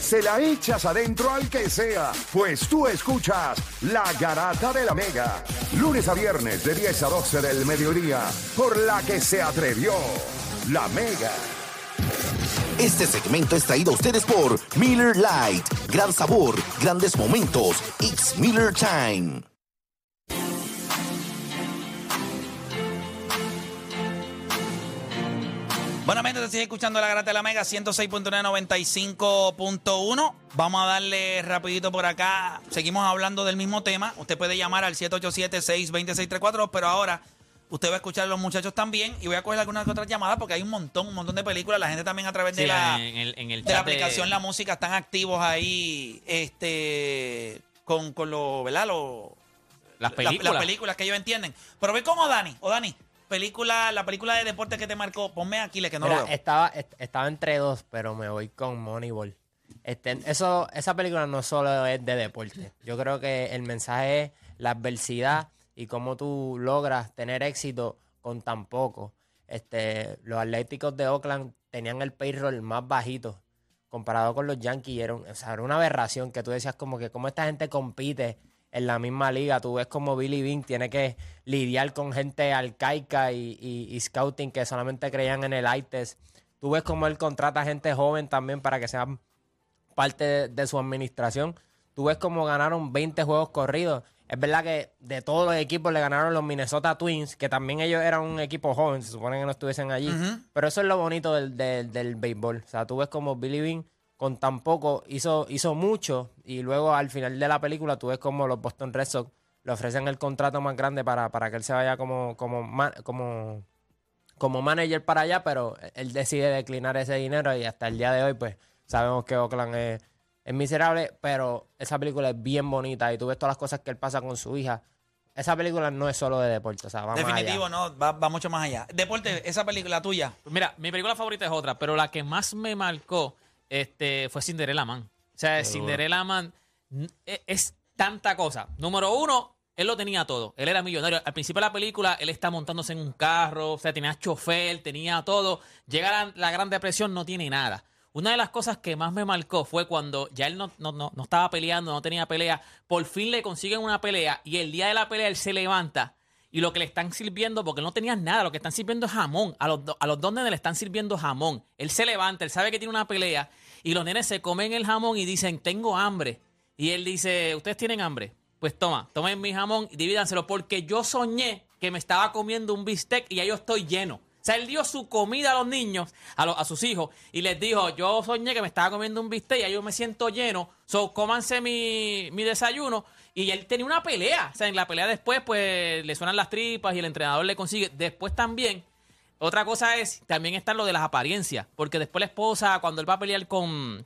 Se la echas adentro al que sea, pues tú escuchas La Garata de la Mega, lunes a viernes de 10 a 12 del mediodía, por la que se atrevió La Mega. Este segmento es traído a ustedes por Miller Lite. Gran sabor, grandes momentos. It's Miller Time. Bueno, amigos, te sigue escuchando la Grata de la Mega 106.995.1. Vamos a darle rapidito por acá. Seguimos hablando del mismo tema. Usted puede llamar al 787-620-634, pero ahora usted va a escuchar a los muchachos también y voy a coger algunas otras llamadas porque hay un montón, un montón de películas. La gente también a través de la, en el- en el de la chat de- aplicación La Música están activos ahí este con, con lo, ¿verdad? Lo, Las la- películas. las películas que ellos entienden. Pero ve cómo Dani, o Dani, película, la película de deporte que te marcó, ponme aquí, que no Mira, lo veo. estaba, est- estaba entre dos, pero me voy con Moneyball. Este, eso, esa película no solo es de deporte. Yo creo que el mensaje es la adversidad y cómo tú logras tener éxito con tan poco. Este, los Atléticos de Oakland tenían el payroll más bajito comparado con los Yankees. y Era, un- o sea, era una aberración que tú decías como que cómo esta gente compite en la misma liga. Tú ves como Billy Bean tiene que lidiar con gente arcaica y, y- y scouting que solamente creían en el ITES. Tú ves como él contrata gente joven también para que sean parte de, de su administración. Tú ves como ganaron 20 juegos corridos. Es verdad que de todos los equipos le ganaron los Minnesota Twins, que también ellos eran un equipo joven, se supone que no estuviesen allí. Pero eso es lo bonito del, del, del béisbol. O sea, tú ves como Billy Bean con tan poco hizo, hizo mucho y luego al final de la película tú ves como los Boston Red Sox le ofrecen el contrato más grande para, para que él se vaya como, como, como, como manager para allá, pero él decide declinar ese dinero y hasta el día de hoy, pues sabemos que Oakland es, es miserable, pero esa película es bien bonita y tú ves todas las cosas que él pasa con su hija. Esa película no es solo de deporte, o sea, va más Definitivo, allá. no, va, va mucho más allá. Deporte, esa película tuya. Pues Mira, mi película favorita es otra, pero la que más me marcó este, fue Cinderella Man. O sea, Cinderella Man e- es tanta cosa. Número uno, él lo tenía todo. Él era millonario. Al principio de la película, él está montándose en un carro, o sea, tenía chofer, tenía todo. Llega la, la Gran Depresión, no tiene nada. Una de las cosas que más me marcó fue cuando ya él no, no, no, no estaba peleando, no tenía pelea. Por fin le consiguen una pelea y el día de la pelea él se levanta y lo que le están sirviendo, porque no tenía nada, lo que están sirviendo es jamón. A los, a los dos nenes le están sirviendo jamón. Él se levanta, él sabe que tiene una pelea y los nenes se comen el jamón y dicen, tengo hambre. Y él dice, ¿ustedes tienen hambre? Pues toma, tomen mi jamón y divídanselo porque yo soñé que me estaba comiendo un bistec y ya yo estoy lleno. O sea, él dio su comida a los niños, a, los- a sus hijos, y les dijo, yo soñé que me estaba comiendo un bistec y ya yo me siento lleno, so cómanse mi, mi desayuno. Y él tenía una pelea. O sea, en la pelea después, pues, le suenan las tripas y el entrenador le consigue. Después también, otra cosa es, también está lo de las apariencias. Porque después la esposa, cuando él va a pelear con...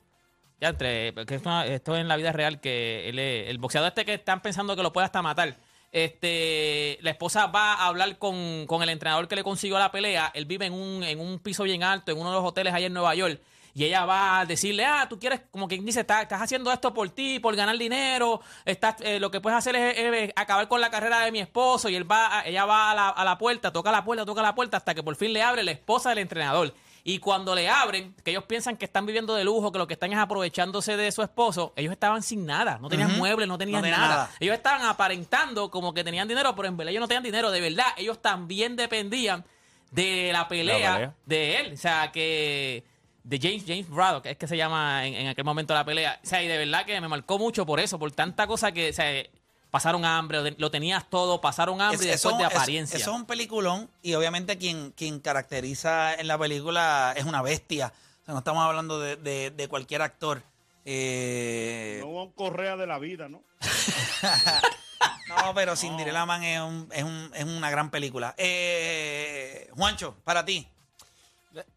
Ya entre... Que esto, esto es en la vida real, que él el boxeador este que están pensando que lo puede hasta matar. Este, la esposa va a hablar con, con el entrenador que le consiguió la pelea. Él vive en un, en un piso bien alto, en uno de los hoteles allá en Nueva York. Y ella va a decirle, ah, tú quieres, como quien dice, "Estás- estás haciendo esto por ti, por ganar dinero, estás, eh, lo que puedes hacer es, es acabar con la carrera de mi esposo. Y él va, a- ella va a la, a la puerta, toca la puerta, toca la puerta, hasta que por fin le abre la esposa del entrenador. Y cuando le abren, que ellos piensan que están viviendo de lujo, que lo que están es aprovechándose de su esposo, ellos estaban sin nada, no tenían muebles, no tenían No nada. nada. Ellos estaban aparentando como que tenían dinero, pero en verdad ellos no tenían dinero. De verdad, ellos también dependían de la pelea, pelea. de él. O sea, que. De James, James Braddock, es que se llama en, en aquel momento la pelea. O sea, y de verdad que me marcó mucho por eso, por tanta cosa que. O sea, pasaron hambre, lo, tenías todo, pasaron hambre y Es- después eso- de apariencia. Eso, es un peliculón y obviamente quien, quien caracteriza en la película es una bestia. O sea, no estamos hablando de, de- de cualquier actor. Eh, No un correa de la vida, ¿no? no, pero Cinderella Man es, un- es un- es una gran película. Eh, Juancho, para ti.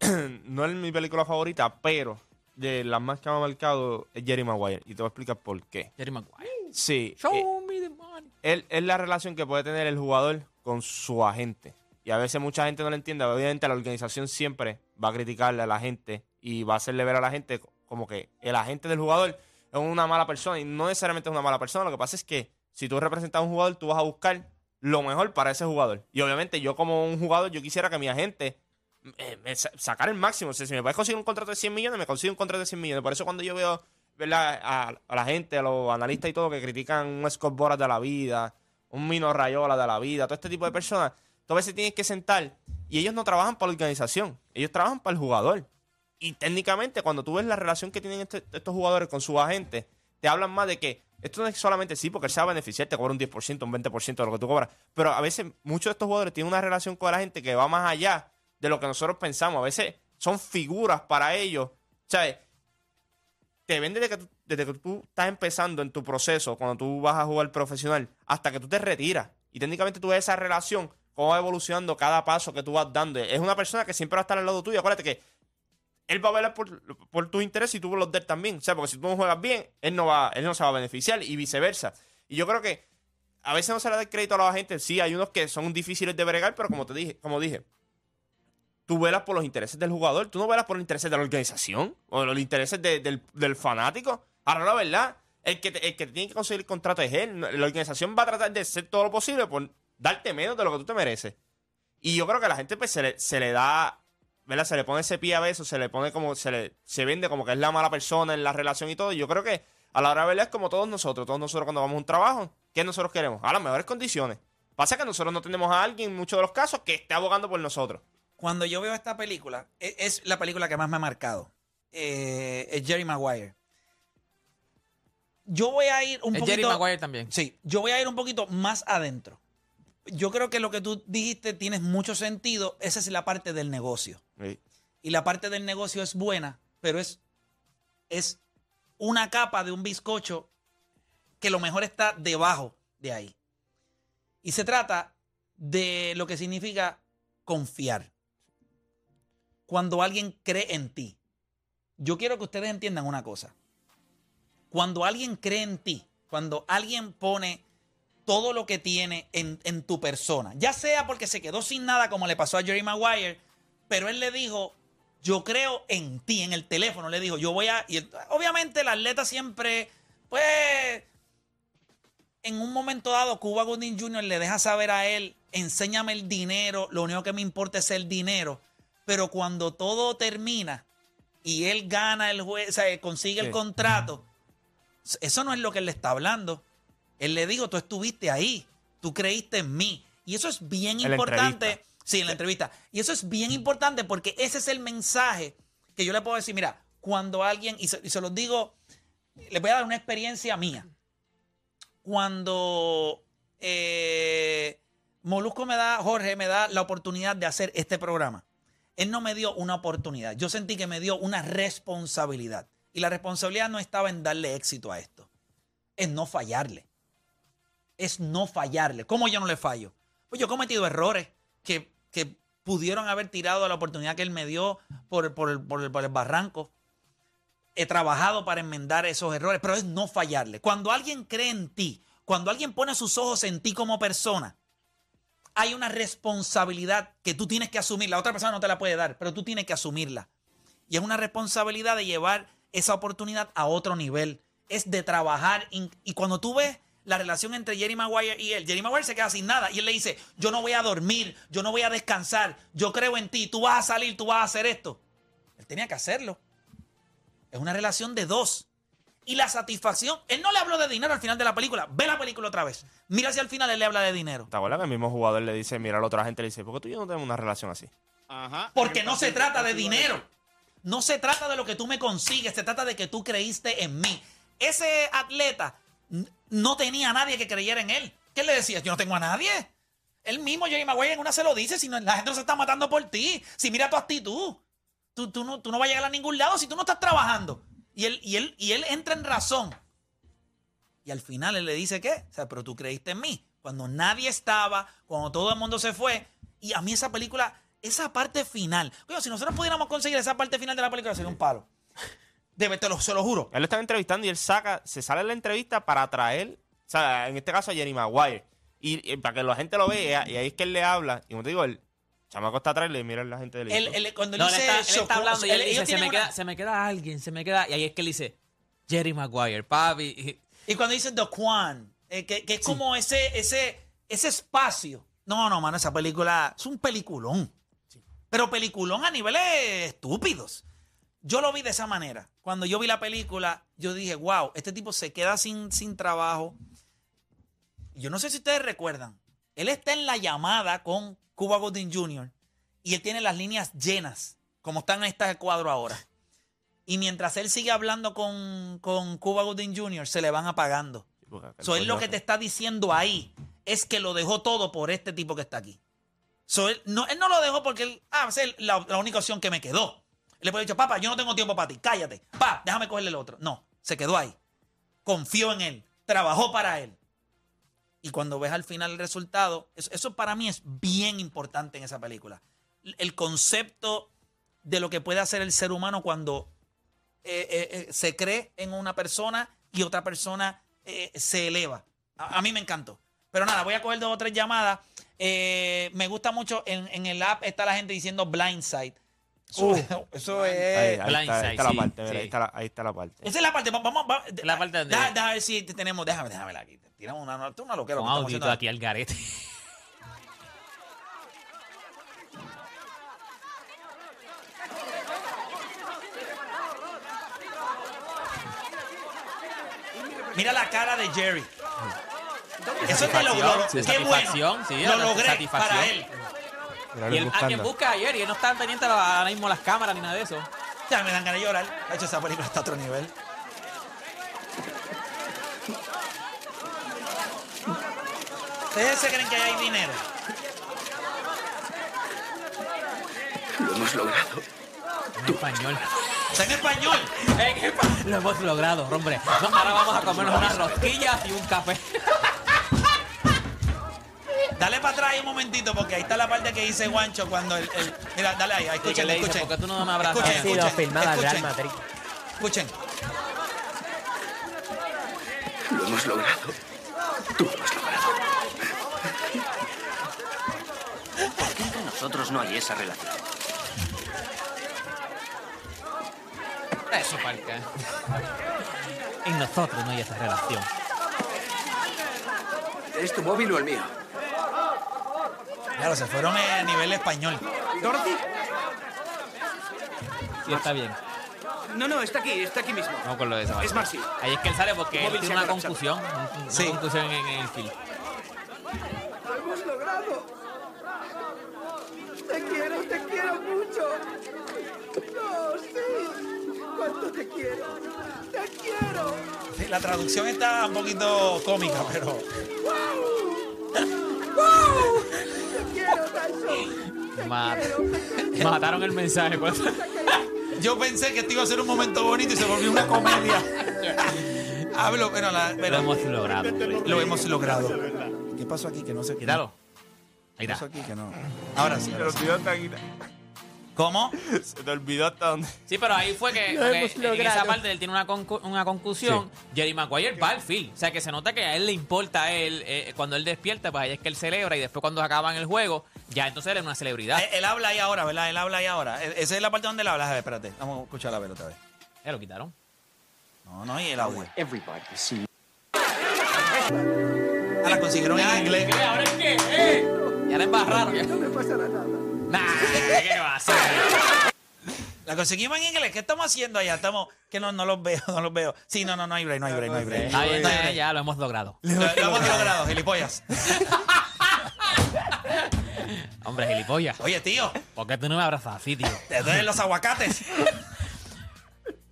no es mi película favorita, pero de las más que me ha marcado es Jerry Maguire. Y te voy a explicar por qué. Jerry Maguire. Sí. Show eh, me the money. él- es la relación que puede tener el jugador con su agente. Y a veces mucha gente no lo entiende. Obviamente la organización siempre va a criticarle a la gente y va a hacerle ver a la gente como que el agente del jugador es una mala persona. Y no necesariamente es una mala persona. Lo que pasa es que si tú representas a un jugador, tú vas a buscar lo mejor para ese jugador. Y obviamente yo como un jugador, yo quisiera que mi agente eh, me sa- sacara el máximo. Si me puedes conseguir un contrato de 100 millones, me consigue un contrato de 100 millones. Por eso cuando yo veo a la gente, a los analistas y todo, que critican un Scott Boras de la vida, un Mino Rayola de la vida, todo este tipo de personas, tú a veces tienes que sentar y ellos no trabajan para la organización, ellos trabajan para el jugador. Y técnicamente, cuando tú ves la relación que tienen este- estos jugadores con sus agentes, te hablan más de que esto no es solamente sí, porque él se va a beneficiar, te cobra un 10%, un 20% de lo que tú cobras. Pero a veces muchos de estos jugadores tienen una relación con la gente que va más allá de lo que nosotros pensamos. A veces son figuras para ellos. ¿Sabes? Te ven desde que, tú, estás empezando en tu proceso, cuando tú vas a jugar profesional, hasta que tú te retiras. Y técnicamente tú ves esa relación, cómo va evolucionando cada paso que tú vas dando. Es una persona que siempre va a estar al lado tuyo. Acuérdate que él va a velar por, por tus intereses y tú por los de él también. O sea, porque si tú no juegas bien, él no, va, él no se va a beneficiar y viceversa. Y yo creo que a veces no se le da el crédito a la gente. Sí, hay unos que son difíciles de bregar, pero como te dije, como dije, tú velas por los intereses del jugador, tú no velas por los intereses de la organización o los intereses de- del, fanático. Ahora, la verdad, el que, el que tiene que conseguir contrato es él. La organización va a tratar de hacer todo lo posible por darte menos de lo que tú te mereces. Y yo creo que a la gente pues, se, le, se le da, ¿verdad? Se le pone ese pie a veces, se le pone como, se le se vende como que es la mala persona en la relación y todo. Y yo creo que a la hora de verdad es como todos nosotros, todos nosotros cuando vamos a un trabajo, ¿qué nosotros queremos? A las mejores condiciones. Pasa que nosotros no tenemos a alguien, en muchos de los casos, que esté abogando por nosotros. Cuando yo veo esta película, e- es, la película que más me ha marcado. Eh, es Jerry Maguire. Yo voy a ir un Es poquito. Jerry Maguire también. Sí, yo voy a ir un poquito más adentro. Yo creo que lo que tú dijiste tiene mucho sentido. Esa es la parte del negocio. Sí. Y la parte del negocio es buena, pero es, es una capa de un bizcocho que lo mejor está debajo de ahí. Y se trata de lo que significa confiar. Cuando alguien cree en ti. Yo quiero que ustedes entiendan una cosa. Cuando alguien cree en ti, cuando alguien pone todo lo que tiene en, en tu persona, ya sea porque se quedó sin nada como le pasó a Jerry Maguire, pero él le dijo, yo creo en ti, en el teléfono, le dijo, yo voy a... Y obviamente el atleta siempre, pues, en un momento dado, Cuba Gooding Jr. le deja saber a él, enséñame el dinero, lo único que me importa es el dinero, pero cuando todo termina y él gana el juez, o sea, consigue el contrato, eso no es lo que él le está hablando. Él le dijo, tú estuviste ahí, tú creíste en mí. Y eso es bien En importante. Sí, en la entrevista. Y eso es bien importante porque ese es el mensaje que yo le puedo decir, mira, cuando alguien, y se, y se los digo, les voy a dar una experiencia mía. Cuando eh, Molusco me da, Jorge me da la oportunidad de hacer este programa, él no me dio una oportunidad. Yo sentí que me dio una responsabilidad. Y la responsabilidad no estaba en darle éxito a esto, es no fallarle. Es no fallarle. ¿Cómo yo no le fallo? Pues yo he cometido errores que, que pudieron haber tirado la oportunidad que él me dio por, por por el barranco. He trabajado para enmendar esos errores, pero es no fallarle. Cuando alguien cree en ti, cuando alguien pone sus ojos en ti como persona, hay una responsabilidad que tú tienes que asumir. La otra persona no te la puede dar, pero tú tienes que asumirla. Y es una responsabilidad de llevar esa oportunidad a otro nivel. Es de trabajar. y cuando tú ves la relación entre Jerry Maguire y él, Jerry Maguire se queda sin nada. Y él le dice, yo no voy a dormir, yo no voy a descansar, yo creo en ti, tú vas a salir, tú vas a hacer esto. Él tenía que hacerlo. Es una relación de dos. Y la satisfacción, él no le habló de dinero al final de la película. Ve la película otra vez. Mira si al final él le habla de dinero. ¿Te acuerdas que el mismo jugador le dice, mira a la otra gente, le dice, ¿por qué tú y yo no tenemos una relación así? Ajá. Porque no se trata de dinero. No se trata de lo que tú me consigues, se trata de que tú creíste en mí. Ese atleta no tenía a nadie que creyera en él. ¿Qué le decías? Yo no tengo a nadie. Él mismo, Jerry Maguire, en una se lo dice, si no, la gente no se está matando por ti. Si mira tu actitud, tú, tú no, tú no vas a llegar a ningún lado si tú no estás trabajando. Y él, y él, y él entra en razón. Y al final él le dice, ¿qué? O sea, pero tú creíste en mí. Cuando nadie estaba, cuando todo el mundo se fue. Y a mí esa película, esa parte final. Coño, si nosotros pudiéramos conseguir esa parte final de la película, sería un palo. Debe, te lo, se lo juro. Él lo estaba entrevistando y él saca, se sale en la entrevista para traer, o sea, en este caso a Jerry Maguire. Y, y para que la gente lo vea, y ahí es que él le habla. Y como te digo, el chamaco está atrás y le mira a la gente del Él, él- cuando él No, él dice está, él Shoko- está hablando y él dice, se me, una- queda, se me queda alguien, se me queda... Y ahí es que él dice, Jerry Maguire, papi. y- Y cuando dice The Quan, eh, que, que es como ese, ese, ese espacio. No, no, mano, esa película es un peliculón. Pero peliculón a niveles estúpidos. Yo lo vi de esa manera. Cuando yo vi la película, yo dije, wow, este tipo se queda sin, sin trabajo. Yo no sé si ustedes recuerdan. Él está en la llamada con Cuba Gooding Jr. y él tiene las líneas llenas, como están en este cuadro ahora. Y mientras él sigue hablando con, con Cuba Gooding Jr., se le van apagando. So, él lo que te está diciendo ahí es que lo dejó todo por este tipo que está aquí. So, él, no, él no lo dejó porque él, ah, es la, la única opción que me quedó. Él le puede dicho, papá, yo no tengo tiempo para ti, cállate. Pa, déjame cogerle el otro. No, se quedó ahí. Confió en él, trabajó para él. Y cuando ves al final el resultado, eso, para mí es bien importante en esa película. El concepto de lo que puede hacer el ser humano cuando eh, eh, eh, se cree en una persona y otra persona se eleva. A, mí me encantó. Pero nada, voy a coger dos o tres llamadas. Me gusta mucho, en el app está la gente diciendo blindside. Eso, eso Ahí, es... ahí Blindside, está, ahí está la parte, mira, sí. ahí, está la, ahí está la parte. Esa es la parte. Vamos, vamos. La parte donde- Deja, deja ver si tenemos. Déjame, déjame ver aquí. Tiramos una, una, una loquera. Con que estamos audio y haciendo aquí al garete. Mira la cara de Jerry. Eso es de lo, Satisfacción, lo- sí, qué bueno. satisfacción, sí, lo la logré satisfacción. para él. Y él, a buscando. quien busca ayer y él no estaba pendiente ahora mismo las cámaras ni nada de eso. Ya me dan ganas de llorar. De hecho, esa película está a otro nivel. ¿Ustedes se creen que ahí hay dinero? Lo hemos logrado. En español. Está en español. En Lo hemos logrado, hombre. No, ahora vamos a comernos unas rosquillas y un café. Dale para atrás ahí un momentito, porque ahí está la parte que dice Guancho cuando el. el- mira, dale ahí, escuchen, le escuchen. ¿por qué tú no me abrazas? Escuchen, Ha sido escuchen, Real escuchen. Madrid. Escuchen. Lo hemos logrado. Tú lo has logrado. ¿Por qué entre nosotros no hay esa relación? Eso, parca. En nosotros no hay esa relación. ¿Es tu móvil o el mío? Claro, se fueron a nivel español. ¿Dorothy? Sí, está bien. No, no, está aquí, está aquí mismo. Vamos con lo de esa Es Marcy. Ahí es que él sale porque él tiene una confusión. un- Una Sí. confusión en, en el film. ¡Lo hemos logrado! ¡Te quiero, te quiero mucho! ¡No, sí! ¡Cuánto te quiero! ¡Te quiero! Sí, La traducción está un poquito cómica, pero. ¡Te quiero, Tyson! Ma- Mataron el mensaje. pues. Yo pensé que esto iba a ser un momento bonito y se volvió una comedia. Hablo, pero, la, Lo hemos logrado. lo hemos logrado. ¿Qué pasó aquí? Que no sé. Quítalo. Ahí ¿Qué pasó está. aquí? Que no. Ahora sí. Ahora sí. ¿Cómo? Se te olvidó hasta dónde. Sí, pero ahí fue que Lo porque hemos en logrado. esa parte él tiene una, concu- una conclusión. Jerry Maguire va al field. O sea, que se nota que a él le importa a él. eh, cuando él despierta, pues ahí es que él celebra. Y después, cuando acaban el juego, ya entonces él es una celebridad. Él, él habla ahí ahora, ¿verdad? Él habla ahí ahora. E- Esa es la parte donde él habla. A ver, espérate. Vamos a escuchar la vez otra vez. Ya lo quitaron. No, no, y el audio. Everybody see Ahora consiguieron en inglés. ¿Qué? ¿Ahora es qué? ¿Eh? Ya la embarraron. No me pasará nada. Nah, ¿qué va a hacer? La conseguimos en inglés. ¿Qué estamos haciendo allá? Estamos. Que no, no los veo, no los veo. Sí, no, no, no hay break, no hay break, no hay break. Está bien, No ya, break. ya lo hemos logrado. Lo, lo hemos logrado, gilipollas. Hombre, gilipollas. Oye, tío, ¿Por qué tú no me abrazas así, tío? te duelen los aguacates.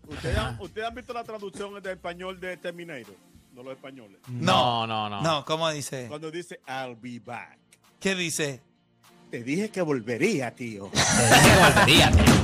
¿Ustedes han, ustedes han visto la traducción de español de Terminator? No los españoles. No, no, no. No, ¿cómo dice? Cuando dice I'll be back. ¿Qué dice? Te dije que volvería, tío. Te dije que volvería, tío.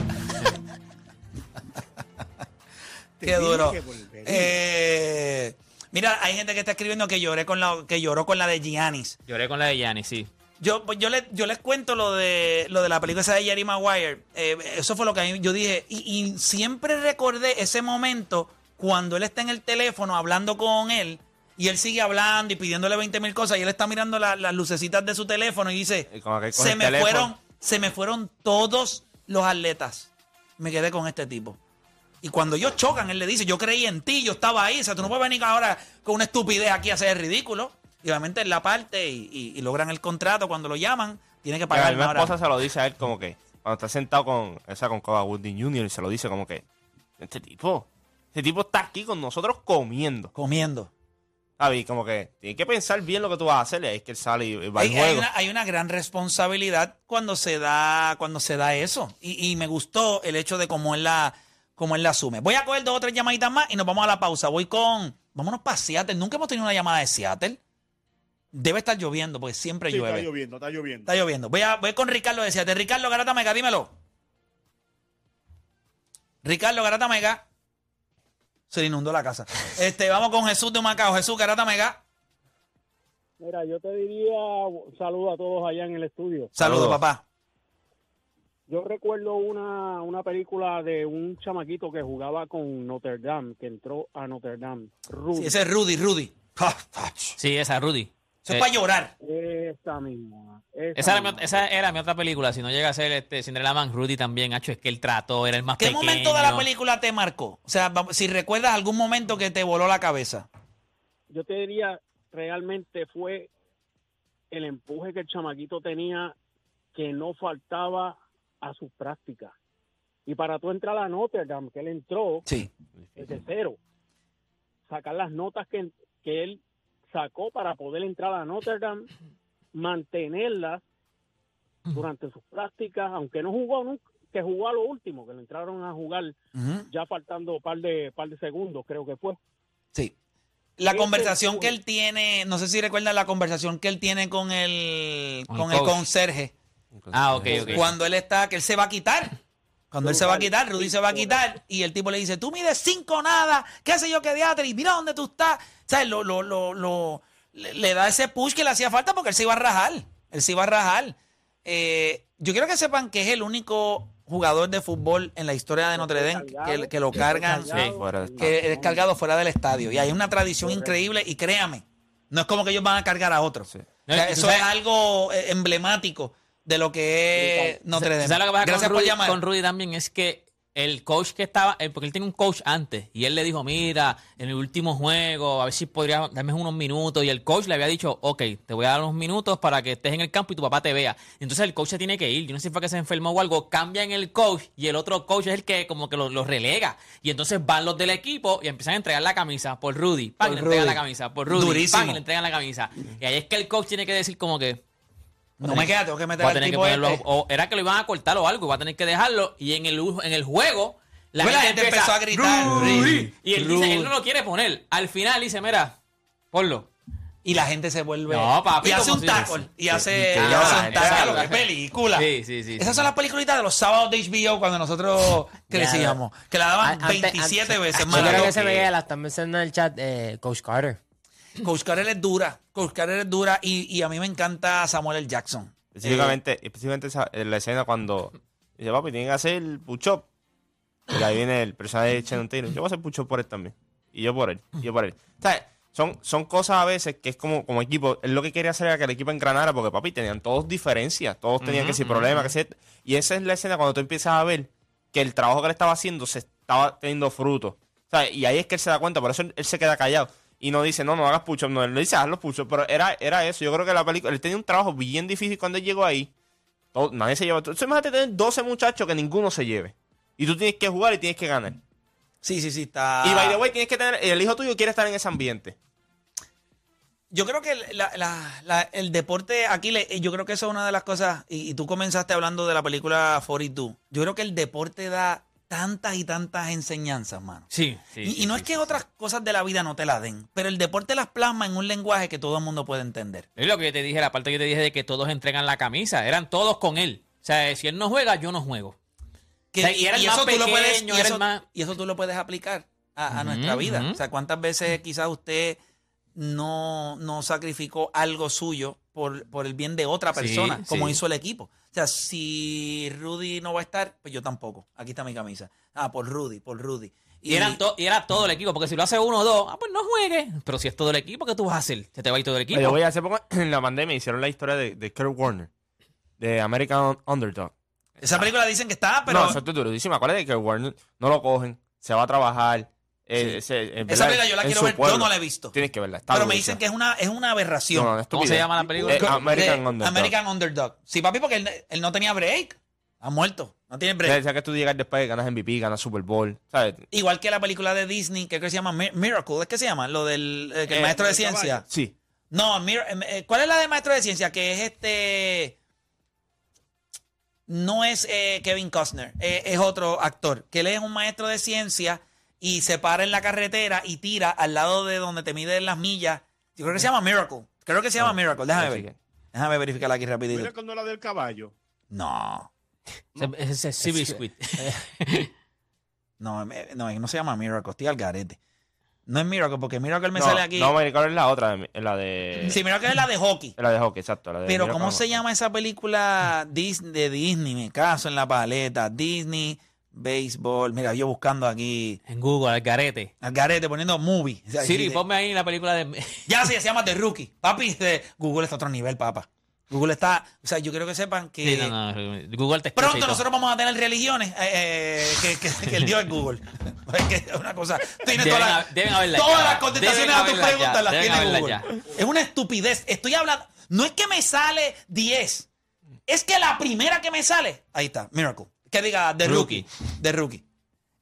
Te Qué dije duro. que volvería. Eh, mira, hay gente que está escribiendo que lloré con la, que lloró con la de Giannis. Lloré con la de Gianni, sí. Yo, pues, yo, le- yo les cuento lo de, lo de la película esa de Jerry Maguire. Eh, eso fue lo que a mí yo dije. Y, y siempre recordé ese momento cuando él está en el teléfono hablando con él y él sigue hablando y pidiéndole 20 mil cosas y él está mirando la- las lucecitas de su teléfono y dice, Y como que coge se el me teléfono. fueron, se me fueron todos los atletas. Me quedé con este tipo. Y cuando ellos chocan, él le dice, yo creí en ti, yo estaba ahí. O sea, tú no puedes venir ahora con una estupidez aquí a hacer el ridículo. Y obviamente en la parte y, y- y logran el contrato cuando lo llaman, tiene que pagar ahora. esposa se lo dice a él como que, cuando está sentado con, esa con Cuba Gooding Jr., y se lo dice como que, este tipo, este tipo está aquí con nosotros comiendo. Comiendo. Y como que, tienes que pensar bien lo que tú vas a hacer, es que él sale y va al Hay, hay juego. una, hay una gran responsabilidad cuando se da, cuando se da eso. Y, y me gustó el hecho de cómo él la, cómo él la asume. Voy a coger dos o tres llamaditas más y nos vamos a la pausa. Voy con. Vámonos para Seattle. Nunca hemos tenido una llamada de Seattle. Debe estar lloviendo, porque siempre Sí, llueve. está lloviendo, está lloviendo. Está lloviendo. Voy, a, voy con Ricardo de Seattle. Ricardo Garata Mega, dímelo. Ricardo Garata Mega. Se le inundó la casa. Este, vamos con Jesús de Macao. Jesús Garata Mega. Mira, yo te diría un saludo a todos allá en el estudio. Saludos, Saludos. papá. Yo recuerdo una, una película de un chamaquito que jugaba con Notre Dame, que entró a Notre Dame. Rudy. Sí, ese es Rudy, Rudy. Sí, esa, Rudy. Eso Eh, es para llorar. Esa misma. Esa, Esa era, mi, misma. esa era mi otra película. Si no llega a ser este Cinderella Man, Rudy también, hecho es que él trató, era el más ¿Qué pequeño. momento de la película te marcó? O sea, si recuerdas algún momento que te voló la cabeza. Yo te diría, realmente fue el empuje que el chamaquito tenía que no faltaba a sus prácticas. Y para tú entrar a Notre Dame, que él entró Sí. desde cero, sacar las notas que, que él sacó para poder entrar a Notre Dame, mantenerlas durante sus prácticas, aunque no jugó nunca, que jugó a lo último, que le entraron a jugar ya faltando un par de, par de segundos, creo que fue. Sí. La conversación que él tiene, no sé si recuerdas la conversación que él tiene con el, Con con el conserje. Ah, ok, ok. Cuando él está, que él se va a quitar. Cuando él se va a quitar, Rudy se va a quitar y el tipo le dice, tú mides cinco nada, qué sé yo qué diatre, y mira dónde tú estás. ¿Sabes? Lo, lo, lo, lo- le, le da ese push que le hacía falta porque él se iba a rajar. Él se iba a rajar. Eh, yo quiero que sepan que es el único jugador de fútbol en la historia de Notre Dame que, que lo cargan, Sí, fuera del que es cargado fuera del estadio. Y hay una tradición increíble y créame, no es como que ellos van a cargar a otros. O sea, eso sabes- es algo eh, emblemático de lo que es Notre Dame. ¿Sabes lo que pasa Gracias por llamar. con Rudy también? Es que el coach que estaba, eh, porque él tiene un coach antes, y él le dijo, mira, en el último juego, a ver si podría darme unos minutos, y el coach le había dicho, ok, te voy a dar unos minutos para que estés en el campo y tu papá te vea. Entonces el coach se tiene que ir, yo no sé si fue que se enfermó o algo, cambian el coach, y el otro coach es el que como que lo, lo relega, y entonces van los del equipo y empiezan a entregar la camisa por Rudy, pan, Por le entregan la camisa, por Rudy, pan, y le entregan la camisa. Y ahí es que el coach tiene que decir como que, no me queda, tengo que meter Va a al tener que tipo ponerlo, este. o era que lo iban a cortar o algo, va a tener que dejarlo. Y en el, en el juego, la, Pues la gente, gente empieza, empezó a gritar, "Rudy". Rudy, Y él dice, él no lo quiere poner. Al final dice, mira, ponlo. Y la gente se vuelve. No, papi, y hace un tackle. Y hace, y hace un sí, ¡Qué película! Sí, sí, sí. Esas sí. son las peliculitas de los sábados de HBO cuando nosotros crecíamos. Que la daban An- antes- 27 antes- veces Yo más. creo que se queda, la están mencionando en el chat, eh, Coach Carter. Coach es dura. Coach es dura. Y, y a mí me encanta Samuel L. Jackson. Específicamente, específicamente esa- en la escena cuando dice, papi, tienen que hacer push-up. Y ahí viene el personaje de Shannon Taylor. Yo voy a hacer push-up por él también. Y yo por él. Y yo por él. O sea, son, son cosas a veces que es como, como equipo. Él lo que quería hacer era que el equipo engranara porque, papi, tenían todos diferencias. Todos tenían que ser problemas. Que ser, y esa es la escena cuando tú empiezas a ver que el trabajo que él estaba haciendo se estaba teniendo fruto. O sea, y ahí es que él se da cuenta. Por eso él, él se queda callado. Y no dice, no, no hagas push-up. No, él dice, haz los push-up. Pero era, era eso. Yo creo que la película. Él tenía un trabajo bien difícil cuando él llegó ahí. Todo- nadie se lleva. Entonces, imagínate tener 12 muchachos que ninguno se lleve. Y tú tienes que jugar y tienes que ganar. Sí, sí, sí, está. Y by the way, tienes que tener. El hijo tuyo quiere estar en ese ambiente. Yo creo que la- la- la- el deporte, aquí le- yo creo que eso es una de las cosas, y, y tú comenzaste hablando de la película 42. Yo creo que el deporte da tantas y tantas enseñanzas, mano. Sí, sí. y, sí, y no sí, es que sí, otras cosas de la vida no te las den, pero el deporte las plasma en un lenguaje que todo el mundo puede entender. Es lo que yo te dije, la parte que yo te dije de que todos entregan la camisa. Eran todos con él. O sea, si él no juega, yo no juego. Que- O sea, y era lo puedes, y eso, el más- y eso tú lo puedes aplicar a, nuestra vida. O sea, cuántas veces quizás usted no, no sacrificó algo suyo por, por el bien de otra Sí, persona, como sí. hizo el equipo. O sea, si Rudy no va a estar, pues yo tampoco. Aquí está mi camisa. Ah, por Rudy, por Rudy. Y, eran to- y era todo el equipo, porque si lo hace uno o dos, ah, pues no juegue. Pero si es todo el equipo, ¿qué tú vas a hacer? Se te va a ir todo el equipo. Oye, voy hace poco en la pandemia hicieron la historia de, de Kurt Warner, de American Underdog. Esa película dicen que está, pero no, eso es durísimo. Acuérdate que Kurt Warner no lo cogen, se va a trabajar. Eh, esa película yo la quiero ver. pueblo. Yo no la he visto. Tienes que verla. Está Pero me dicen que es una, es una aberración. No, no, ¿Cómo se llama la película? Eh, American De Underdog. American Underdog. Sí, papi, porque él, él no tenía break. Ha muerto. No tiene break. o sea, que tú llegas después, ganas MVP, ganas Super Bowl. ¿Sabes? Igual que la película de Disney, que creo que se llama Mi- Miracle. ¿Es que se llama? Lo del eh, que el Eh, maestro de ciencia. caballo. Sí. No, Mir- eh, ¿cuál es la de maestro de ciencia? Que es este. No es eh, Kevin Costner, eh, es otro actor. Que él es un maestro de ciencia y se para en la carretera y tira al lado de donde te miden las millas. Yo creo que se llama Miracle. Creo que se llama Miracle. Déjame ver. Déjame verificar aquí rapidito. Mira cuando la del caballo. No. Ese- Ese es Sea Biscuit. No, no, no se llama Miracle. Estoy al garete. No es Miracle, porque Miracle me no, sale aquí. No, American es la otra, es la de. Sí, Miracle es la de hockey. Es la de hockey, exacto. La de Pero Miracle ¿cómo no. se llama esa película Dis- de Disney? Me caso en la paleta. Disney, béisbol. Mira, yo buscando aquí En Google, al garete. al garete poniendo movie. O sea, Siri, de- ponme ahí la película de... Ya sí, se llama The Rookie. Papi, de- Google está a otro nivel, papá. Google está... O sea, yo quiero que sepan que... Sí, no, no, Google te Pronto nosotros vamos a tener religiones eh, eh, que, que- que el Dios es Google. Es que es una cosa. Tiene Deben todas las- deben haberla todas ya. las contestaciones a tus preguntas ya. las tiene Google. ya. Es una estupidez. Estoy hablando. No es que me sale 10. Es que la primera que me sale. Ahí está, Miracle. Que diga The Rookie. The Rookie.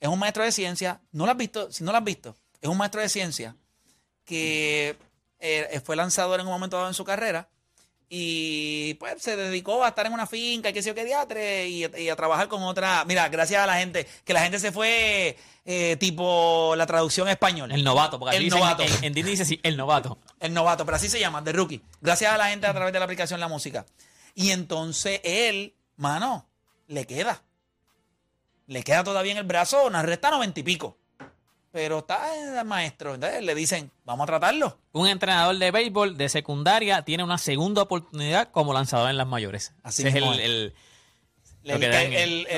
Es un maestro de ciencia. ¿No lo has visto? Si no lo has visto, es un maestro de ciencia que eh, fue lanzador en un momento dado en su carrera y pues se dedicó a estar en una finca y qué sé yo qué diatre y, y a trabajar con otra. Mira, gracias a la gente, que la gente se fue eh, tipo la traducción español. El novato, porque El dicen- novato. En, en Disney dice sí, el novato. El novato, pero así se llama, The Rookie. Gracias a la gente a través de la aplicación La Música. Y entonces él, mano, le queda. Le queda todavía en el brazo, nos resta noventa y pico. Pero está el maestro. Entonces le dicen, vamos a tratarlo. Un entrenador de béisbol de secundaria tiene una segunda oportunidad como lanzador en las mayores. Así Ese es el, que la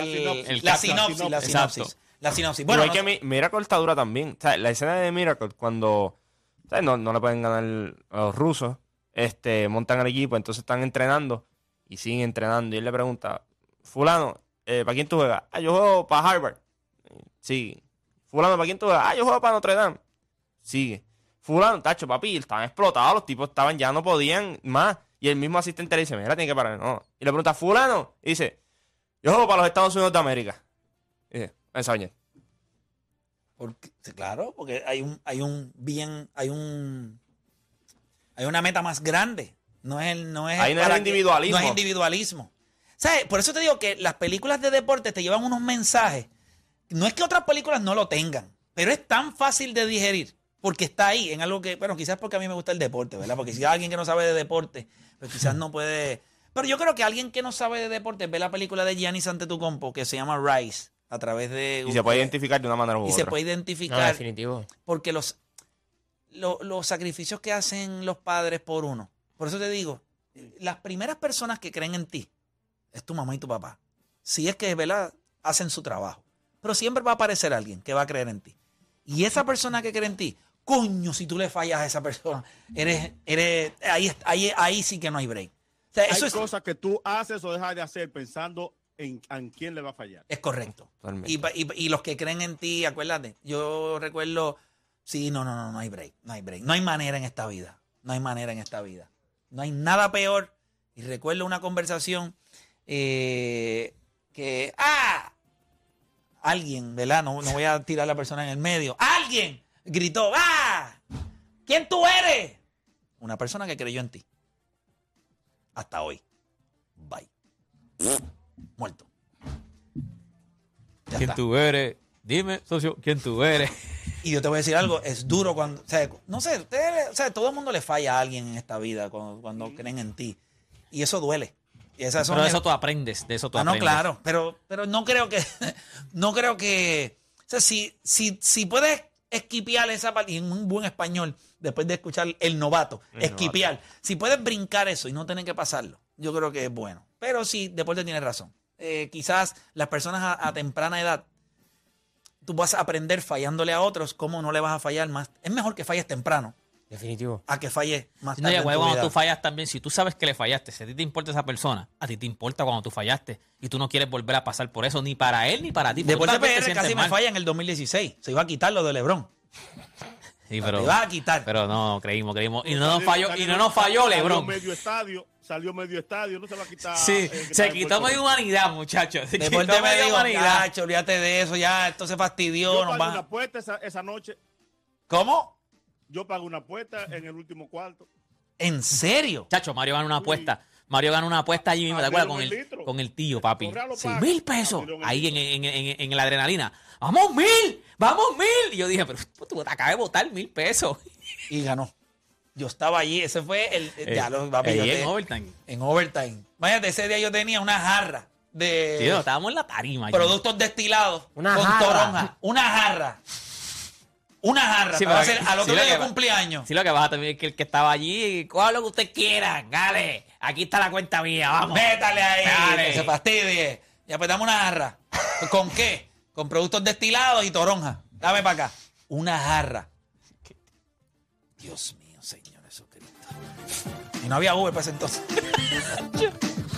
sinopsis. la sinopsis, la sinopsis. Exacto. La sinopsis. Bueno, Bueno, que no- mi- Miracle está dura también. O sea, la escena de Miracle, cuando. No, no le pueden ganar a los rusos, este, montan el equipo, entonces están entrenando y siguen entrenando. Y él le pregunta, Fulano, eh, ¿para quién tú juegas? Ah, yo juego para Harvard. Sí. Fulano, ¿para quién tú juegas? Ah, yo juego para Notre Dame. Sigue. Fulano, tacho, papi, estaban explotados, los tipos estaban, ya no podían más. Y el mismo asistente le dice, mira, tiene que parar. No. Y le pregunta, Fulano, y dice, yo juego para los Estados Unidos de América. Y dice, esa. Porque, claro, porque hay un, hay un bien, hay un, hay una meta más grande. No es el, no es Ahí no es que- individualismo. no es individualismo. ¿Sabes? Por eso te digo que las películas de deporte te llevan unos mensajes. No es que otras películas no lo tengan, pero es tan fácil de digerir porque está ahí en algo que, bueno, quizás porque a mí me gusta el deporte, ¿verdad? Porque si hay alguien que no sabe de deporte, pues quizás no puede. Pero yo creo que alguien que no sabe de deporte ve la película de Gianni Antetokounmpo que se llama Rise a través de Y se puede identificar de una manera u y otra. se puede No, identificar definitivo. porque los, lo- los sacrificios que hacen los padres por uno. Por eso te digo, las primeras personas que creen en ti es tu mamá y tu papá. Si es que, ¿verdad? Hacen su trabajo. Pero siempre va a aparecer alguien que va a creer en ti. Y esa persona que cree en ti, coño, si tú le fallas a esa persona, eres, eres, ahí, ahí, ahí sí que no hay break. O sea, eso Hay es, cosas que tú haces o dejas de hacer pensando en, en quién le va a fallar. es correcto. Totalmente. Y, y- y los que creen en ti, acuérdate, yo recuerdo, sí, no, no, no, no hay break, no hay break, no hay manera en esta vida, no hay manera en esta vida, no hay nada peor. Y recuerdo una conversación eh, que, ah, alguien, ¿verdad? No, no voy a tirar a la persona en el medio, alguien gritó, ah, ¿quién tú eres? Una persona que creyó en ti. Hasta hoy. Bye. Muerto. Ya ¿Quién está. tú eres? Dime, socio, ¿quién tú eres? Y yo te voy a decir algo, es duro cuando, o sea, no sé, o sea, todo el mundo le falla a alguien en esta vida cuando, cuando creen en ti. Y eso duele. Y esas son Pero de eso tú aprendes, de eso tú Ah, no, claro, pero, pero no creo que, no creo que, o sea, si, si, si puedes esquipiar esa parte, y en un buen español, después de escuchar el novato, El esquipiar. Si puedes brincar eso y no tener que pasarlo, yo creo que es bueno. Pero sí, Deporte tiene razón. Eh, quizás las personas a, a temprana edad, tú vas a aprender fallándole a otros cómo no le vas a fallar más. Es mejor que falles temprano Definitivo. a que falles más No, tarde. tu cuando vida. tú fallas también, si tú sabes que le fallaste, si a ti te importa esa persona, a ti te importa cuando tú fallaste y tú no quieres volver a pasar por eso, ni para él ni para ti. Deporte PR casi me mal. falla en el 2016. Se iba a quitar lo de LeBron. Sí, pero, Te iba a quitar. pero no, creímos, creímos. Y no nos falló, y salió- no nos falló LeBron. medio estadio, salió medio estadio, no se va a quitar. Sí, eh, se quitó medio humanidad, muchachos. Se Deporte quitó me medio humanidad. "Gacho, olvídate de eso, ya, esto se fastidió. Yo nos pagué va-". una apuesta esa, esa noche. ¿Cómo? Yo pagué una apuesta en el último cuarto. ¿En serio? Chacho, Mario gana una apuesta. Mario gana una apuesta allí mismo, ¿te acuerdas? Con el litro. con el tío, papi. Sí, mil pesos. El Ahí en, en, en, en la adrenalina. ¡Vamos mil! ¡Vamos mil! Y yo dije, pero tú te acabas de botar mil pesos. Y ganó. Yo estaba allí, ese fue el. ya lo, papi, yo en te- overtime. en overtime. Imagínate, ese día yo tenía una jarra de Tío, estábamos en la tarima. productos destilados Una con jarra. toronja. Una jarra. Una jarra. Sí, Te va a hacer al sí, otro lo día que de cumpleaños. Sí, lo que pasa también es que el que estaba allí, coja lo que usted quiera, dale. Aquí está la cuenta mía, vamos. Métale ahí, Dale. que se fastidie. Ya pues dame una jarra. ¿Con qué? Con productos destilados y toronja. Dame para acá. Una jarra. Dios mío, Señor Jesucristo. Y no había Uber para ese entonces.